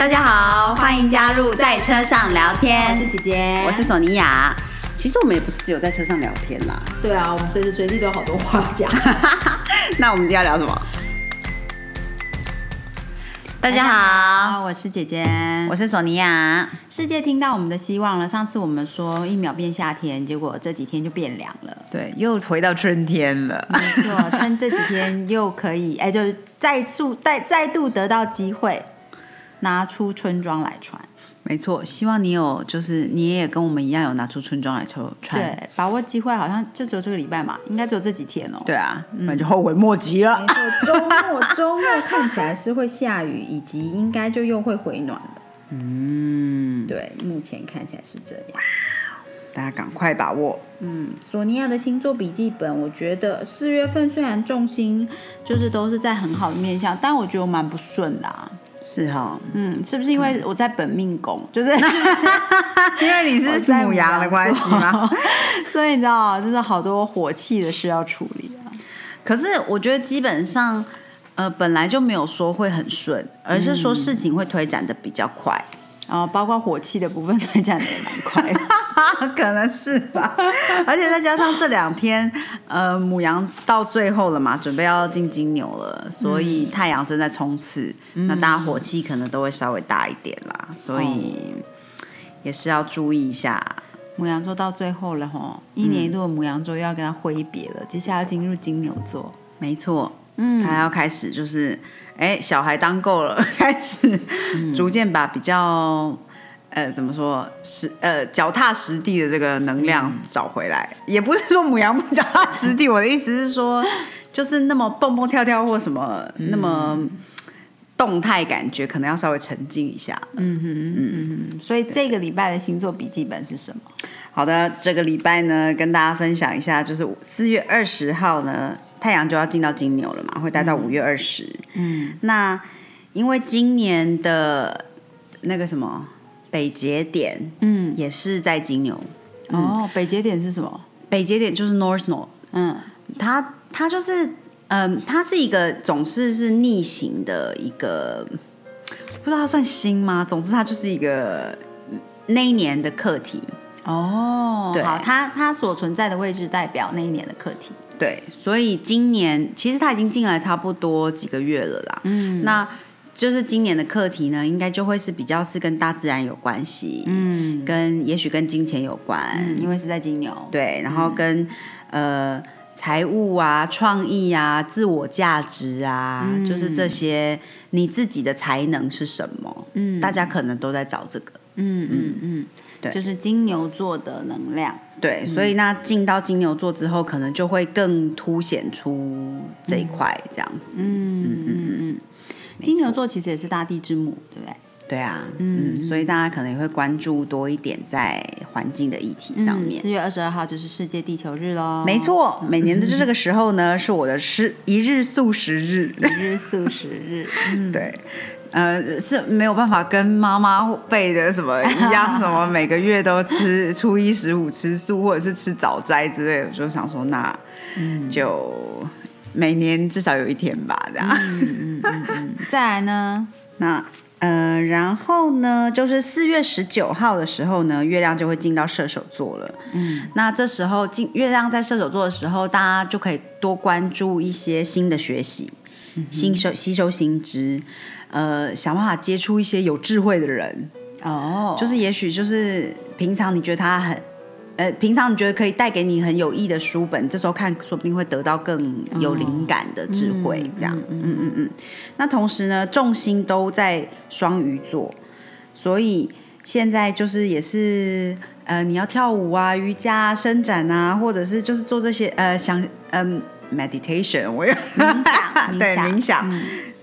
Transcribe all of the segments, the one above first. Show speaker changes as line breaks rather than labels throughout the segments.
大家好，欢迎加入在车上聊天。
我是姐姐，
我是索尼娅。其实我们也不是只有在车上聊天啦。
对啊，我们随时随地都有好多话讲。
那我们今天要聊什么？大家好，
我是姐姐，
我是索尼娅。
世界听到我们的希望了。上次我们说一秒变夏天，结果这几天就变凉了。
对，又回到春天了。
没错，趁这几天又可以，哎，就是再次再再度得到机会，拿出春装来穿。
没错，希望你有，就是你也跟我们一样有拿出春装来穿。
对，把握机会，好像就只有这个礼拜嘛，应该只有这几天哦。
对啊，那就后悔莫及了。
没错，周末周末看起来是会下雨，以及应该就又会回暖的。嗯，对，目前看起来是这样。
大家赶快把握。
嗯，索尼娅的星座笔记本，我觉得四月份虽然重心就是都是在很好的面相，但我觉得我蛮不顺的啊。
是哈，
嗯，是不是因为我在本命宫，就是
因为你是母牙的关系吗？
所以你知道，就是好多火气的事要处理啊。
可是我觉得基本上，呃，本来就没有说会很顺，而是说事情会推展的比较快。
哦，包括火气的部分推展的也蛮快，
可能是吧。而且再加上这两天，呃，母羊到最后了嘛，准备要进金牛了，所以太阳正在冲刺，那大家火气可能都会稍微大一点啦，所以也是要注意一下。
母羊座到最后了哈，一年一度的母羊座又要跟他挥别了，接下来进入金牛座，
没错，嗯，他要开始就是。哎，小孩当够了，开始逐渐把比较呃怎么说实呃脚踏实地的这个能量找回来。也不是说母羊不脚踏实地，我的意思是说，就是那么蹦蹦跳跳或什么那么动态感觉，可能要稍微沉静一下。嗯哼
嗯嗯。所以这个礼拜的星座笔记本是什么？
好的，这个礼拜呢，跟大家分享一下，就是四月二十号呢。太阳就要进到金牛了嘛，会待到五月二十。嗯，那因为今年的那个什么北节点，嗯，也是在金牛。
哦，北节点是什么？
北节点就是 North Node。嗯，它它就是，嗯，它是一个总是是逆行的一个，不知道它算星吗？总之它就是一个那一年的课题。
哦，好，它它所存在的位置代表那一年的课题。
对，所以今年其实它已经进来差不多几个月了啦。嗯，那就是今年的课题呢，应该就会是比较是跟大自然有关系，嗯，跟也许跟金钱有关，
因为是在金牛。
对，然后跟呃财务啊、创意啊、自我价值啊，就是这些你自己的才能是什么？嗯，大家可能都在找这个。嗯
嗯嗯。对，就是金牛座的能量。
对，所以那进到金牛座之后，可能就会更凸显出这一块这样子。嗯嗯
嗯嗯。金牛座其实也是大地之母，对不对？
对啊，嗯，所以大家可能也会关注多一点在环境的议题上面。
四月二十二号就是世界地球日喽。
没错，每年的这个时候呢，是我的吃一日素食日。
一日素食日，
对。呃，是没有办法跟妈妈背的什么一样，什么每个月都吃初一十五吃素，或者是吃早斋之类的，就想说那就每年至少有一天吧，这样。嗯嗯
嗯嗯。再来呢，
那呃，然后呢，就是四月十九号的时候呢，月亮就会进到射手座了。嗯，那这时候进月亮在射手座的时候，大家就可以多关注一些新的学习，吸收吸收新知。呃，想办法接触一些有智慧的人哦，就是也许就是平常你觉得他很，呃，平常你觉得可以带给你很有益的书本，这时候看说不定会得到更有灵感的智慧，这样，嗯嗯嗯。那同时呢，重心都在双鱼座，所以现在就是也是呃，你要跳舞啊、瑜伽、啊伸展啊，或者是就是做这些呃，想嗯，meditation，我要
冥想，
对冥想。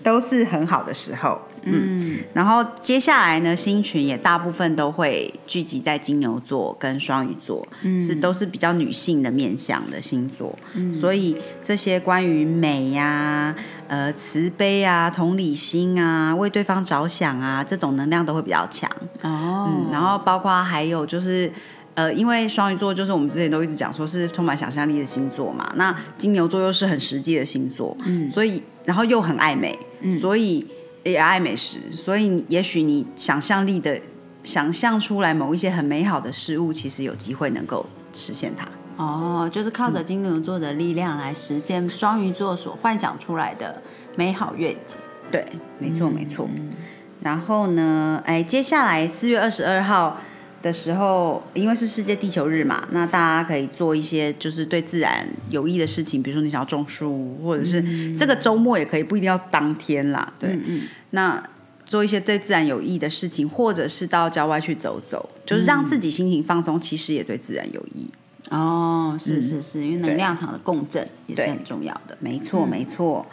都是很好的时候，嗯，然后接下来呢，星群也大部分都会聚集在金牛座跟双鱼座，嗯，是都是比较女性的面相的星座，嗯，所以这些关于美呀、呃慈悲啊、同理心啊、为对方着想啊，这种能量都会比较强。哦，嗯，然后包括还有就是，呃，因为双鱼座就是我们之前都一直讲说是充满想象力的星座嘛，那金牛座又是很实际的星座，嗯，所以然后又很爱美。所以，也爱美食，所以也许你想象力的想象出来某一些很美好的事物，其实有机会能够实现它。
哦，就是靠着金牛座的力量来实现双鱼座所幻想出来的美好愿景。
对，没错，没错。然后呢，哎，接下来四月二十二号的时候，因为是世界地球日嘛，那大家可以做一些就是对自然有益的事情，比如说你想要种树，或者是这个周末也可以，不一定要当天啦。对，那做一些对自然有益的事情，或者是到郊外去走走，就是让自己心情放松，其实也对自然有益。
哦，是是是，因为能量场的共振也是很重要的。
没错，没错。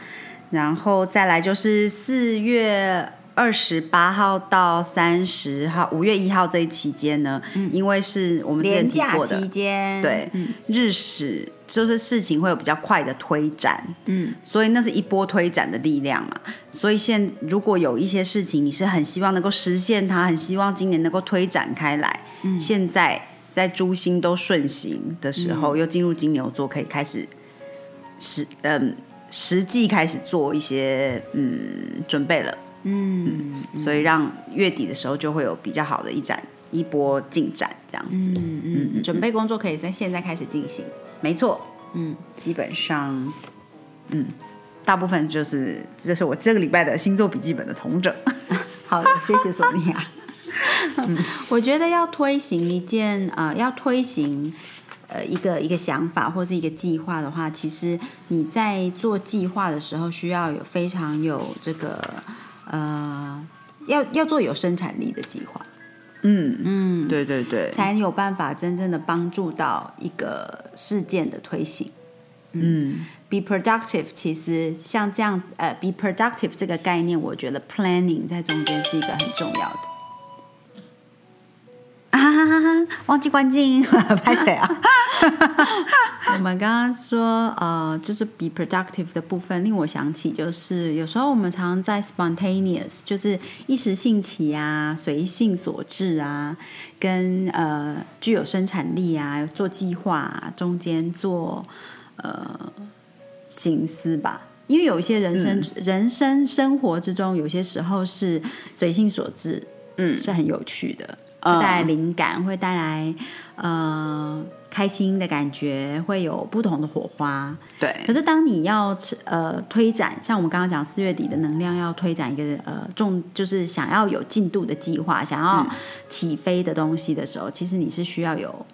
然后再来就是四月二十八号到三十号，五月一号这一期间呢，因为是我们之前提过的
期间，
对，日食就是事情会有比较快的推展，嗯，所以那是一波推展的力量嘛。所以现如果有一些事情你是很希望能够实现它，很希望今年能够推展开来，嗯，现在。在诸星都顺行的时候，又进入金牛座，可以开始实嗯实际开始做一些嗯准备了，嗯，所以让月底的时候就会有比较好的一展一波进展，这样子，
嗯嗯，准备工作可以在现在开始进行，
没错，嗯，基本上，嗯，大部分就是这是我这个礼拜的星座笔记本的同整，
好的，谢谢索尼娅。我觉得要推行一件呃，要推行呃一个一个想法或是一个计划的话，其实你在做计划的时候，需要有非常有这个呃，要要做有生产力的计划。
嗯嗯，对对对，
才有办法真正的帮助到一个事件的推行。嗯，be productive，其实像这样呃，be productive 这个概念，我觉得 planning 在中间是一个很重要的。
忘记关静，拍谁啊？
我们刚刚说，呃，就是 be productive 的部分，令我想起，就是有时候我们常常在 spontaneous，就是一时兴起啊，随性所致啊，跟呃具有生产力啊，做计划中间做呃心思吧。因为有一些人生人生生活之中，有些时候是随性所致，嗯，是很有趣的。会带来灵感，会带来呃开心的感觉，会有不同的火花。
对。
可是当你要呃推展，像我们刚刚讲四月底的能量要推展一个呃重，就是想要有进度的计划，想要起飞的东西的时候，其实你是需要有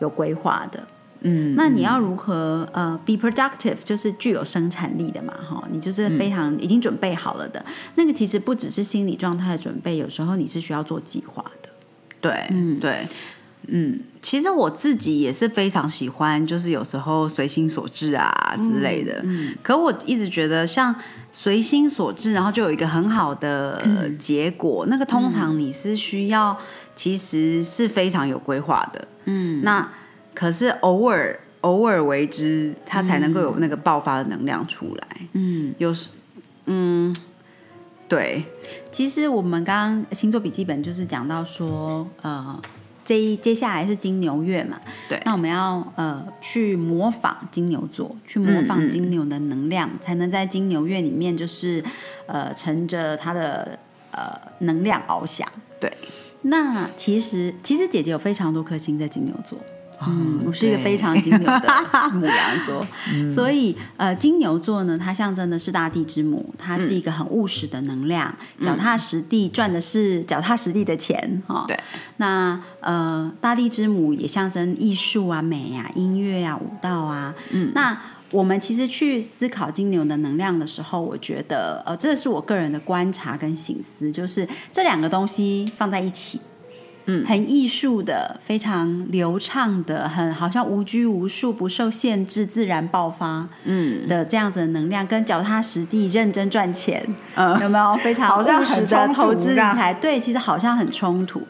有规划的。嗯。那你要如何呃 be productive，就是具有生产力的嘛？哈，你就是非常已经准备好了的。那个其实不只是心理状态的准备，有时候你是需要做计划的。
对，嗯，对，嗯，其实我自己也是非常喜欢，就是有时候随心所至啊之类的。嗯，可我一直觉得，像随心所至，然后就有一个很好的结果，那个通常你是需要，其实是非常有规划的。嗯，那可是偶尔偶尔为之，它才能够有那个爆发的能量出来。嗯，有时，嗯。对，
其实我们刚刚星座笔记本就是讲到说，呃，这一接下来是金牛月嘛，
对，
那我们要呃去模仿金牛座，去模仿金牛的能量，才能在金牛月里面就是呃乘着它的呃能量翱翔。
对，
那其实其实姐姐有非常多颗星在金牛座。嗯，我是一个非常金牛的 母羊座，所以呃，金牛座呢，它象征的是大地之母，它是一个很务实的能量，脚踏实地赚的是脚踏实地的钱哈。
对，
那呃，大地之母也象征艺术啊、美啊、音乐啊、舞蹈啊。嗯，那我们其实去思考金牛的能量的时候，我觉得呃，这是我个人的观察跟醒思，就是这两个东西放在一起。嗯，很艺术的，非常流畅的，很好像无拘无束、不受限制、自然爆发，嗯的这样子的能量，跟脚踏实地、认真赚钱，嗯有没有非常务实的投资理财？对，其实好像很冲突。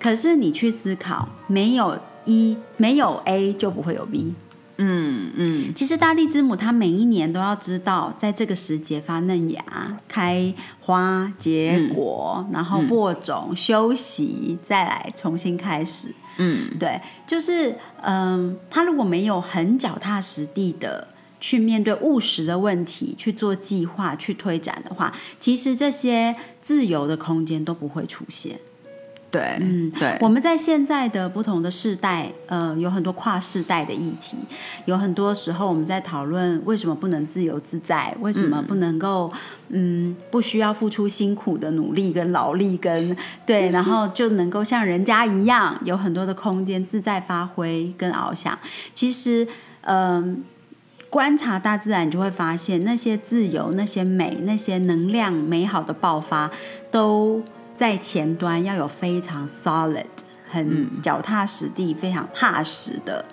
可是你去思考，没有一没有 A 就不会有 B。嗯嗯，其实大地之母，它每一年都要知道，在这个时节发嫩芽、开花、结果，然后播种、休息，再来重新开始。嗯，对，就是嗯，他如果没有很脚踏实地的。去面对务实的问题，去做计划、去推展的话，其实这些自由的空间都不会出现。
对，嗯，对，
我们在现在的不同的世代，呃，有很多跨世代的议题，有很多时候我们在讨论为什么不能自由自在，为什么不能够，嗯，不需要付出辛苦的努力跟劳力跟对，然后就能够像人家一样有很多的空间自在发挥跟翱翔。其实，嗯，观察大自然，你就会发现那些自由、那些美、那些能量、美好的爆发都。在前端要有非常 solid、很脚踏实地、非常踏实的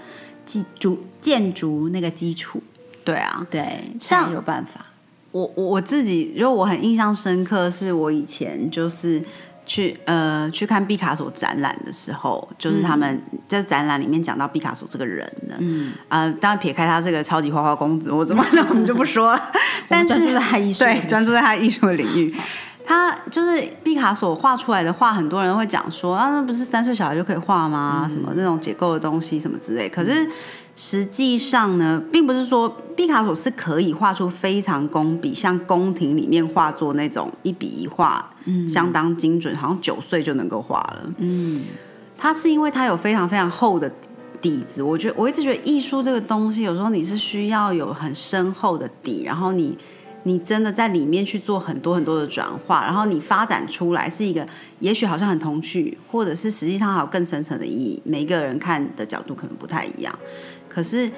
基筑建筑那个基础。
对啊，
对，像有办法。
我我我自己，如果我很印象深刻，是我以前就是去呃去看毕卡索展览的时候，就是他们在展览里面讲到毕卡索这个人的，嗯啊，当然撇开他这个超级花花公子或怎么 那，我们就不说了。但是
专注在他艺术，
对，专注在他艺术的领域。他就是毕卡索画出来的画，很多人会讲说啊，那不是三岁小孩就可以画吗？什么那种结构的东西什么之类。可是实际上呢，并不是说毕卡索是可以画出非常工笔，像宫廷里面画作那种一笔一画，相当精准，好像九岁就能够画了。嗯，他是因为他有非常非常厚的底子。我觉得我一直觉得艺术这个东西，有时候你是需要有很深厚的底，然后你。你真的在里面去做很多很多的转化，然后你发展出来是一个，也许好像很童趣，或者是实际上还有更深层的意义。每一个人看的角度可能不太一样，可是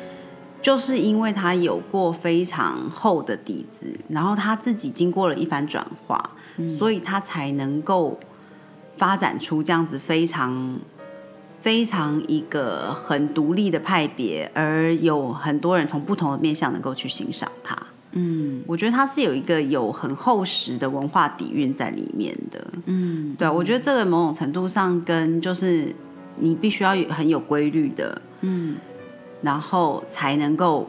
就是因为他有过非常厚的底子，然后他自己经过了一番转化，所以他才能够发展出这样子非常非常一个很独立的派别，而有很多人从不同的面向能够去欣赏他。嗯，我觉得它是有一个有很厚实的文化底蕴在里面的。嗯，对，我觉得这个某种程度上跟就是你必须要有很有规律的，嗯，然后才能够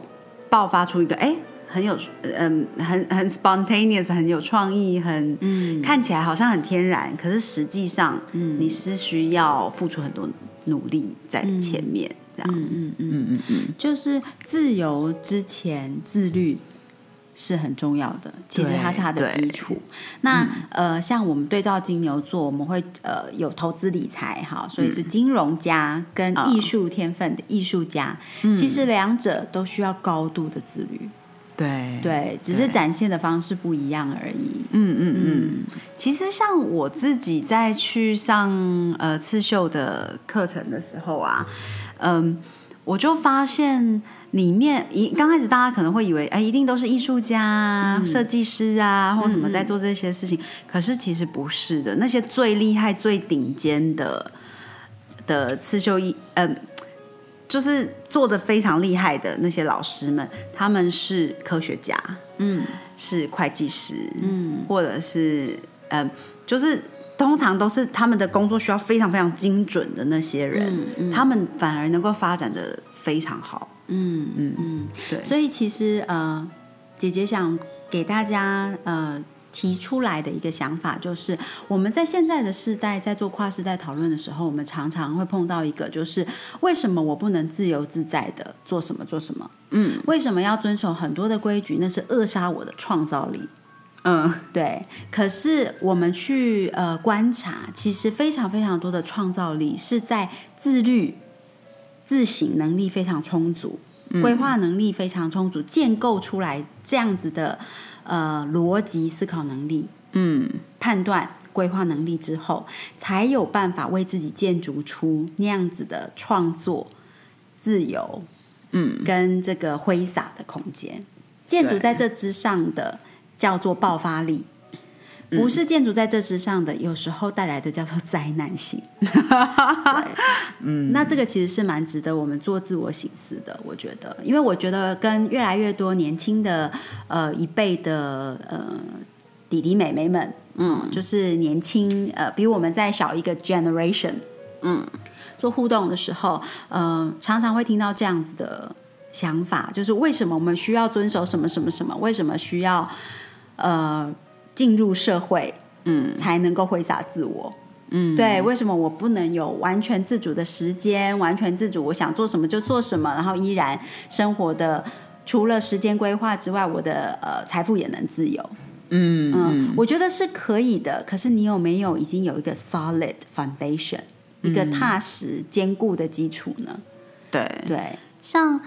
爆发出一个哎很有嗯很很 spontaneous 很有创意很嗯看起来好像很天然，可是实际上嗯你是需要付出很多努力在前面这样。嗯嗯
嗯嗯嗯，就是自由之前自律。是很重要的，其实它是它的基础。那呃，像我们对照金牛座，我们会呃有投资理财哈，所以是金融家跟艺术天分的艺术家，其实两者都需要高度的自律。
对
对，只是展现的方式不一样而已。
嗯嗯嗯。其实像我自己在去上呃刺绣的课程的时候啊，嗯，我就发现。里面一刚开始，大家可能会以为，哎，一定都是艺术家、设计师啊，或什么在做这些事情。可是其实不是的，那些最厉害、最顶尖的的刺绣艺，嗯，就是做的非常厉害的那些老师们，他们是科学家，嗯，是会计师，嗯，或者是，嗯，就是通常都是他们的工作需要非常非常精准的那些人，他们反而能够发展的非常好。嗯
嗯嗯，对，所以其实呃，姐姐想给大家呃提出来的一个想法，就是我们在现在的世代在做跨世代讨论的时候，我们常常会碰到一个，就是为什么我不能自由自在的做什么做什么？嗯，为什么要遵守很多的规矩？那是扼杀我的创造力。嗯，对。可是我们去呃观察，其实非常非常多的创造力是在自律。自省能力非常充足，规划能力非常充足，建构出来这样子的呃逻辑思考能力，嗯，判断规划能力之后，才有办法为自己建筑出那样子的创作自由，嗯，跟这个挥洒的空间。建筑在这之上的叫做爆发力。不是建筑在这之上的，有时候带来的叫做灾难性。嗯，那这个其实是蛮值得我们做自我省思的。我觉得，因为我觉得跟越来越多年轻的呃一辈的呃弟弟妹妹们，嗯，就是年轻呃比我们再小一个 generation，嗯，做互动的时候，呃，常常会听到这样子的想法，就是为什么我们需要遵守什么什么什么？为什么需要呃？进入社会，嗯，才能够挥洒自我，嗯，对。为什么我不能有完全自主的时间？完全自主，我想做什么就做什么，然后依然生活的除了时间规划之外，我的呃财富也能自由。
嗯
嗯，我觉得是可以的。可是你有没有已经有一个 solid foundation，一个踏实坚固的基础呢？
对
对，
像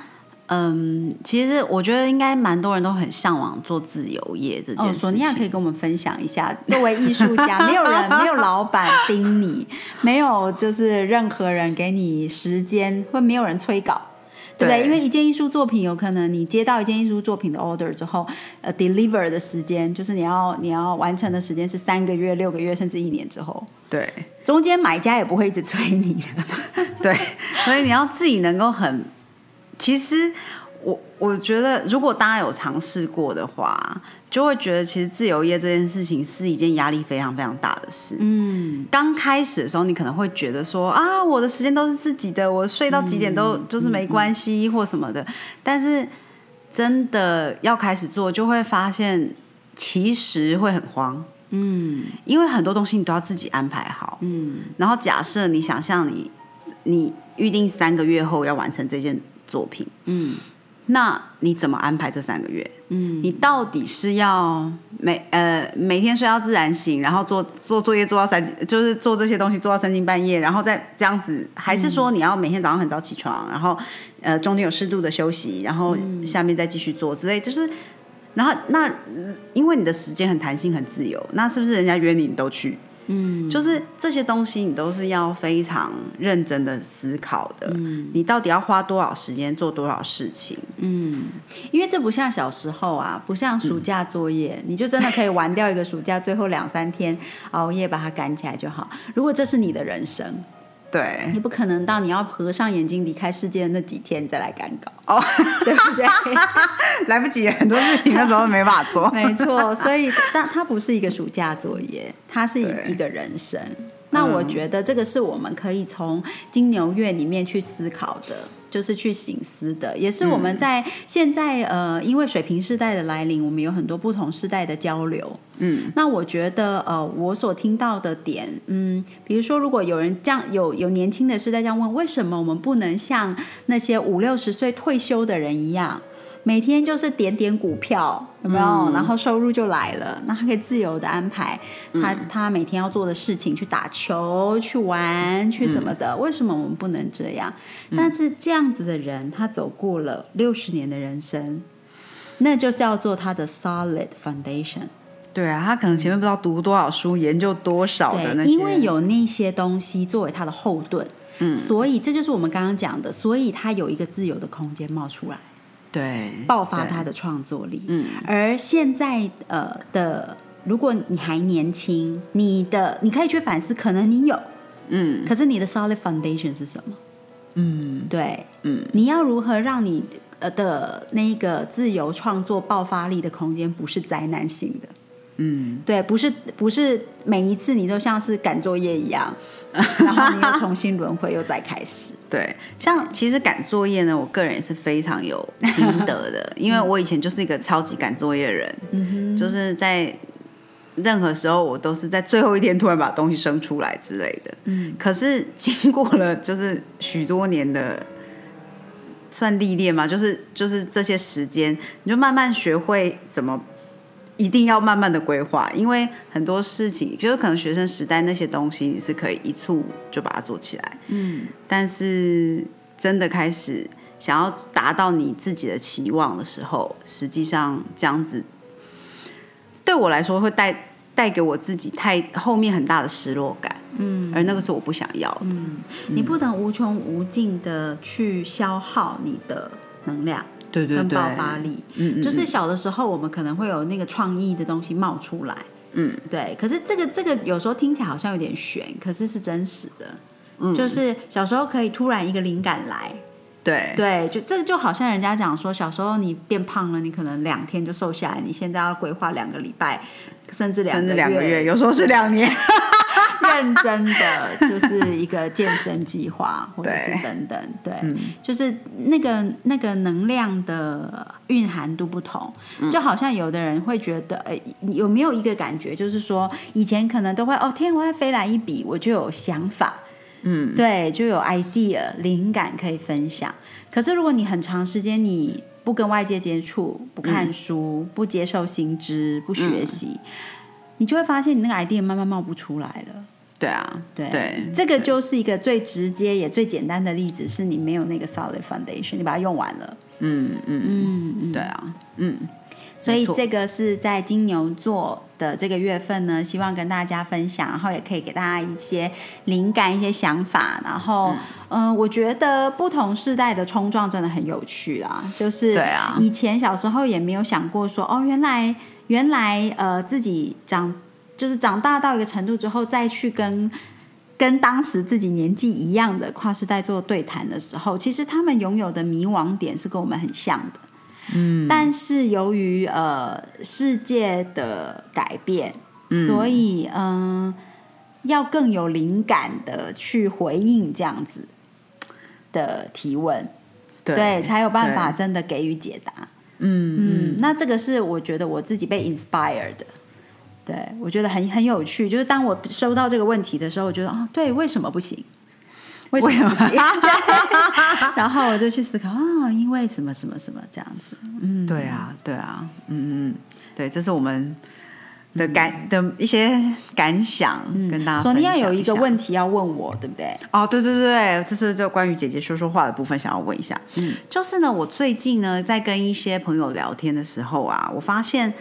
嗯，其实我觉得应该蛮多人都很向往做自由业这件
哦，
事
索尼娅。可以跟我们分享一下，作为艺术家，没有人，没有老板盯你，没有就是任何人给你时间，会没有人催稿。对不对？
对
因为一件艺术作品，有可能你接到一件艺术作品的 order 之后，呃，deliver 的时间就是你要你要完成的时间是三个月、六个月，甚至一年之后，
对
中间买家也不会一直催你的。
对，所以你要自己能够很，其实我我觉得，如果大家有尝试过的话，就会觉得其实自由业这件事情是一件压力非常非常大的事。
嗯，
刚开始的时候，你可能会觉得说啊，我的时间都是自己的，我睡到几点都就是没关系或什么的。但是真的要开始做，就会发现其实会很慌，
嗯
因为很多东西你都要自己安排好。
嗯
然后假设你想象你你预定三个月后要完成这件作品，
嗯
那你怎么安排这三个月？
嗯
你到底是要每呃每天睡到自然醒，然后做做作业做到三，就是做这些东西做到三更半夜，然后再这样子，还是说你要每天早上很早起床，然后呃中间有适度的休息，然后下面再继续做之类，就是。然后那因为你的时间很弹性很自由，那是不是人家约你你都去？
嗯，
就是这些东西你都是要非常认真的思考的。
嗯
你到底要花多少时间做多少事情？
嗯，因为这不像小时候啊，不像暑假作业，你就真的可以玩掉一个暑假，最后两三天熬夜把它赶起来就好。如果这是你的人生，
对
你不可能到你要合上眼睛离开世界的那几天再来赶稿，
哦，
对不对？
来不及，很多事情那时候没法做。
没错，所以但它不是一个暑假作业，它是一个人生。那我觉得这个是我们可以从金牛月里面去思考的，就是去醒思的，也是我们在现在呃，因为水平世代的来临，我们有很多不同时代的交流。
嗯，
那我觉得呃，我所听到的点，嗯，比如说如果有人这样有有年轻的世代这样问，为什么我们不能像那些五六十岁退休的人一样？每天就是点点股票，有没有？然后收入就来了，那他可以自由的安排他、他每天要做的事情，去打球、去玩、去什么的。为什么我们不能这样？但是这样子的人，他走过了六十年的人生，那就叫做他的 solid foundation。
对啊，他可能前面不知道读多少书，研究多少的那，些，
因为有那些东西作为他的后盾，嗯，所以这就是我们刚刚讲的，所以他有一个自由的空间冒出来。
对
爆发他的创作力。
嗯，
而现在呃的，如果你还年轻，你的你可以去反思，可能你有，
嗯
可是你的 solid foundation 是什么？
嗯
对，
嗯，
你要如何让你呃的那个自由创作爆发力的空间不是灾难性的？
嗯，
对，不是不是每一次你都像是赶作业一样，然后你又重新轮回，又再开始。
对，像其实赶作业呢，我个人也是非常有心得的，因为我以前就是一个超级赶作业的人，
嗯
就是在任何时候我都是在最后一天突然把东西生出来之类的。
嗯，
可是经过了就是许多年的算历练嘛，就是就是这些时间，你就慢慢学会怎么。一定要慢慢的规划，因为很多事情就是可能学生时代那些东西你是可以一触就把它做起来，
嗯
但是真的开始想要达到你自己的期望的时候，实际上这样子对我来说会带带给我自己太后面很大的失落感，
嗯。
而那个是我不想要的。
嗯，你不能无穷无尽的去消耗你的能量跟
对对对，
爆发力。
嗯，嗯
就是小的时候，我们可能会有那个创意的东西冒出来，
嗯
对。可是这个这个有时候听起来好像有点悬，可是是真实的。
嗯，
就是小时候可以突然一个灵感来，
对
对，就这个就好像人家讲说，小时候你变胖了，你可能两天就瘦下来，你现在要规划两个礼拜，甚至两
甚至两个月，有时候是两年。
认真的就是一个健身计划，或者是等等，对，
嗯
就是那个那个能量的蕴含度不同，
嗯。
就好像有的人会觉得，呃，有没有一个感觉，就是说以前可能都会哦，天外飞来一笔，我就有想法，
嗯，
对，就有 idea 灵感可以分享。可是如果你很长时间你不跟外界接触，不看书，不接受新知，不学习，你就会发现你那个 idea 慢慢冒不出来了。
对啊，
对，
对
这个就是一个最直接也最简单的例子，是你没有那个 solid foundation，你把它用完了。
嗯嗯
嗯嗯，
对啊，嗯，
所以这个是在金牛座的这个月份呢，希望跟大家分享，然后也可以给大家一些灵感、一些想法。然后，嗯、我觉得不同世代的冲撞真的很有趣啦。就是
对啊
以前小时候也没有想过说，哦，原来原来呃自己长就是长大到一个程度之后，再去跟。跟当时自己年纪一样的跨世代做对谈的时候，其实他们拥有的迷惘点是跟我们很像的。嗯但是由于呃世界的改变，所以嗯、要更有灵感的去回应这样子的提问，
对
才有办法真的给予解答。
嗯
嗯，那这个是我觉得我自己被 inspired 的。对，我觉得很很有趣。就是当我收到这个问题的时候，我觉得啊，对，为什么不行？为什么不行？然后我就去思考啊，因为什么什么什么这样子。嗯，
对啊，对啊，嗯嗯，对，这是我们的感、的一些感想，跟大家
索尼娅
分享
有一个问题要问我，对不对？
哦，对对对对，这是就关于姐姐说说话的部分，想要问一下。嗯，就是呢，我最近呢在跟一些朋友聊天的时候啊，我发现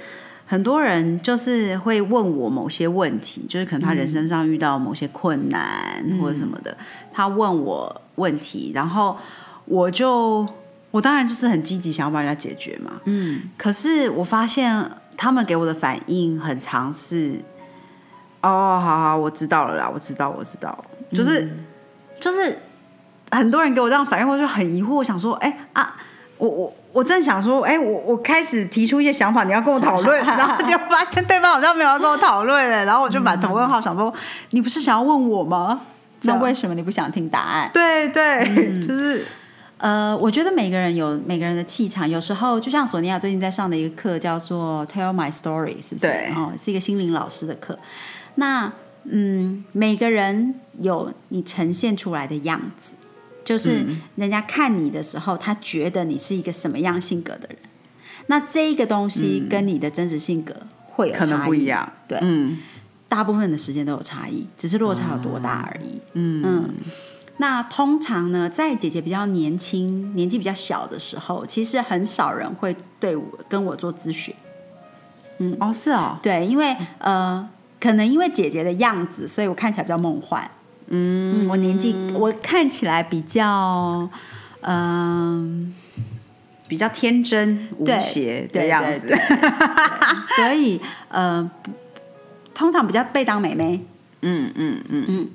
很多人就是会问我某些问题，就是可能他人生上遇到某些困难、或者什么的，他问我问题，然后我就我当然就是很积极想要帮人家解决嘛。
嗯
可是我发现他们给我的反应很常是，哦，好好，我知道了啦，我知道，我知道，就是、就是很多人给我这样反应，我就很疑惑，我想说，哎啊，我我我正想说，哎，我我开始提出一些想法，你要跟我讨论，然后就发现对方好像没有要跟我讨论了，然后我就满头问号，想说，你不是想要问我吗？
那为什么你不想听答案？
对对，就是
呃，我觉得每个人有每个人的气场，有时候就像索尼娅最近在上的一个课叫做 Tell My Story，是不是？
对
哦，是一个心灵老师的课。那嗯，每个人有你呈现出来的样子，就是
嗯
人家看你的时候，他觉得你是一个什么样性格的人。那这一个东西跟你的真实性格会有
可能不一样，
对
嗯
大部分的时间都有差异，只是落差有多大而已。
嗯
嗯，那通常呢，在姐姐比较年轻、年纪比较小的时候，其实很少人会对我跟我做咨询。嗯。
哦是哦，
对，因为呃，可能因为姐姐的样子，所以我看起来比较梦幻。嗯，我年纪我看起来比较，嗯、
比较天真无邪的样子，
所以呃，通常比较被当妹妹。
嗯嗯嗯。
嗯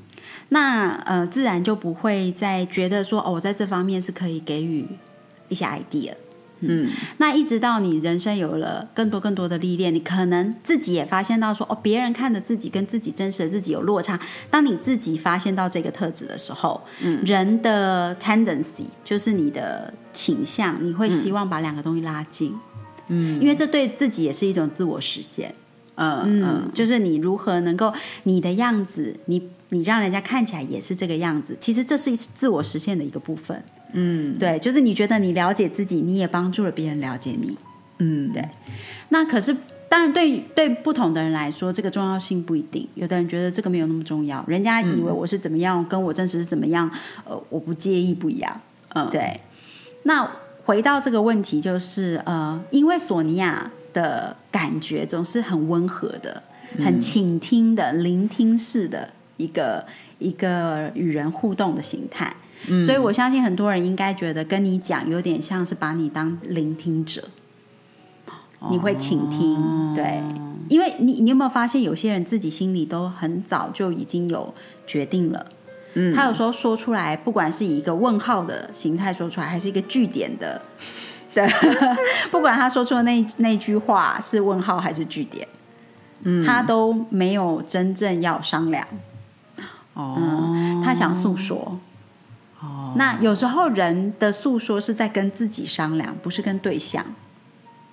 那呃，自然就不会再觉得说哦，我在这方面是可以给予一些 idea。
嗯
那一直到你人生有了更多更多的历练，你可能自己也发现到说哦，别人看的自己跟自己真实的自己有落差。当你自己发现到这个特质的时候，嗯，人的 tendency 就是你的倾向，你会希望把两个东西拉近，
嗯
因为这对自己也是一种自我实现。
嗯
就是你如何能够你的样子，你你让人家看起来也是这个样子，其实这是自我实现的一个部分。
嗯
对，就是你觉得你了解自己，你也帮助了别人了解你。
嗯
对那可是，当然对对不同的人来说，这个重要性不一定。有的人觉得这个没有那么重要，人家以为我是怎么样，跟我真实是怎么样，呃，我不介意不一样。
嗯
对，那回到这个问题，就是呃，因为索尼娅的感觉总是很温和的、很倾听的、聆听式的一个一个与人互动的形态。所以我相信很多人应该觉得跟你讲有点像是把你当聆听者，你会倾听，对，因为你你有没有发现有些人自己心里都很早就已经有决定了，
嗯。
他有时候说出来，不管是以一个问号的形态说出来，还是一个句点的，对，不管他说出的那那句话是问号还是句点，嗯，他都没有真正要商量，
哦
他想诉说。
哦
那有时候人的诉说是在跟自己商量，不是跟对象。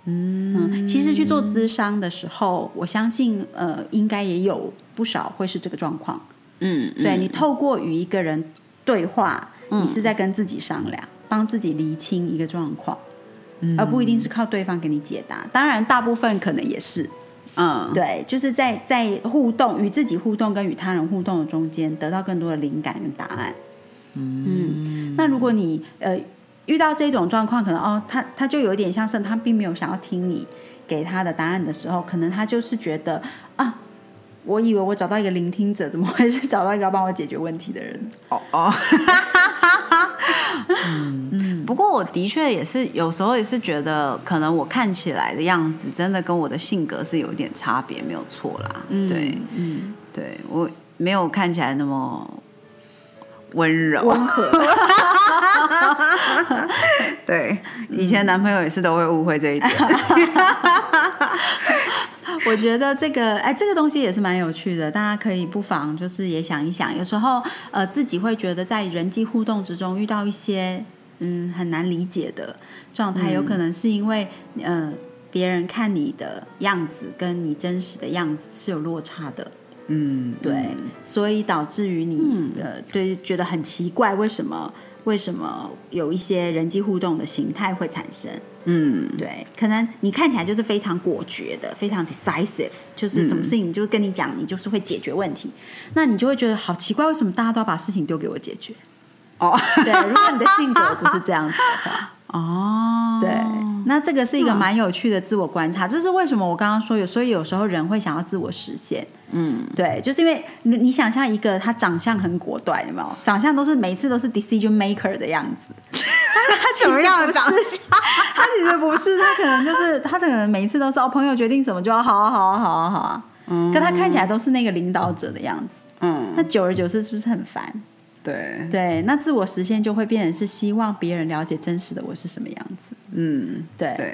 嗯，其实去做咨商的时候，我相信呃，应该也有不少会是这个状况。
嗯
对你透过与一个人对话，你是在跟自己商量，帮自己厘清一个状况。而不一定是靠对方给你解答。当然，大部分可能也是，
嗯，
对，就是在在互动与自己互动跟与他人互动的中间，得到更多的灵感跟答案。嗯，那如果你呃遇到这种状况，可能哦，他他就有点像是他并没有想要听你给他的答案的时候，可能他就是觉得啊。我以为我找到一个聆听者，怎么会是找到一个要帮我解决问题的人？
哦哦，嗯 嗯。不过我的确也是，有时候也是觉得，可能我看起来的样子，真的跟我的性格是有点差别，没有错啦。对，嗯，对我没有看起来那么温柔
温和。
对，以前男朋友也是都会误会这一点。
我觉得这个哎，这个东西也是蛮有趣的，大家可以不妨就是也想一想，有时候呃自己会觉得在人际互动之中遇到一些嗯很难理解的状态，有可能是因为呃别人看你的样子跟你真实的样子是有落差的，嗯，对，所以导致于你呃对觉得很奇怪，为什么？为什么有一些人际互动的形态会产生？嗯，对，可能你看起来就是非常果决的，非常 decisive，就是什么事情就是跟你讲，你就是会解决问题。那你就会觉得好奇怪，为什么大家都要把事情丢给我解决？哦，对，如果你的性格不是这样子的话，哦，对，那这个是一个蛮有趣的自我观察。这是为什么我刚刚说有，所以有时候人会想要自我实现。嗯，对，就是因为你你想象一个他长相很果断，有没有？长相都是每次都是 decision maker 的样子，他
什么样的长相？
他其实不是，他可能就是他可能每一次都是哦，朋友决定什么就要好啊好啊好啊好啊，嗯，可他看起来都是那个领导者的样子，嗯，那久而久之是不是很烦？
对。
对，那自我实现就会变成是希望别人了解真实的我是什么样子，嗯，对。
对。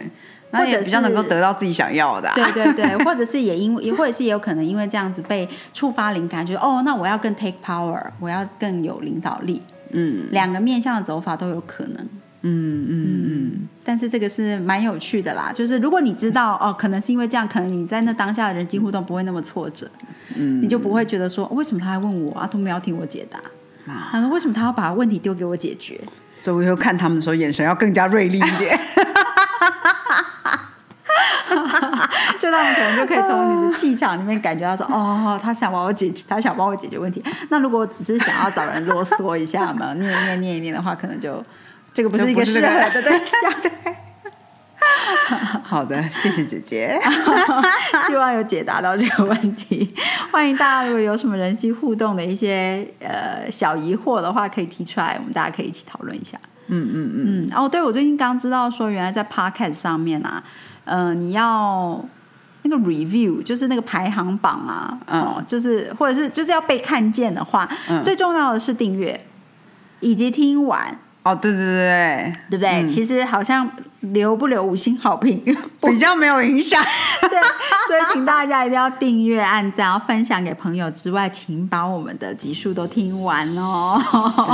那也比较能够得到自己想要的，
对对对，或者是也因为，或者是也有可能因为这样子被触发灵感，觉得哦，那我要更 take power，我要更有领导力，嗯，两个面向的走法都有可能，嗯嗯嗯，但是这个是蛮有趣的啦，就是如果你知道 哦，可能是因为这样，可能你在那当下的人际互动不会那么挫折，嗯，你就不会觉得说为什么他还问我啊，都没有听我解答，他说为什么他要把问题丢给我解决，
所以以后看他们的时候眼神要更加锐利一点。
就他们可能就可以从你的气场里面感觉到说，哦，他想帮我解，他想帮我解决问题。那如果只是想要找人啰嗦一下嘛，念一念念一念的话，可能就这个不是一个适合的对象。
好的，谢谢姐姐，
希望有解答到这个问题。欢迎大家如果有什么人际互动的一些呃小疑惑的话，可以提出来，我们大家可以一起讨论一下。嗯嗯嗯。哦，对，我最近刚知道说，原来在 Podcast 上面啊。呃，你要那个 review，就是那个排行榜啊，哦，就是或者是就是要被看见的话，最重要的是订阅以及听完。
哦，对对
对对，不对？其实好像留不留五星好评
比较没有影响。
对，所以请大家一定要订阅、按赞，然后分享给朋友之外，请把我们的集数都听完哦。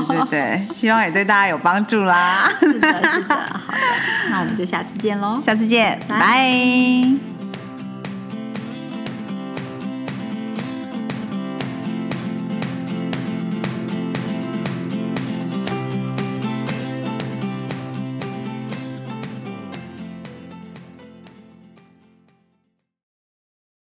对对对，希望也对大家有帮助啦。
是的，是的，好的，那我们就下次见喽，
下次见，拜。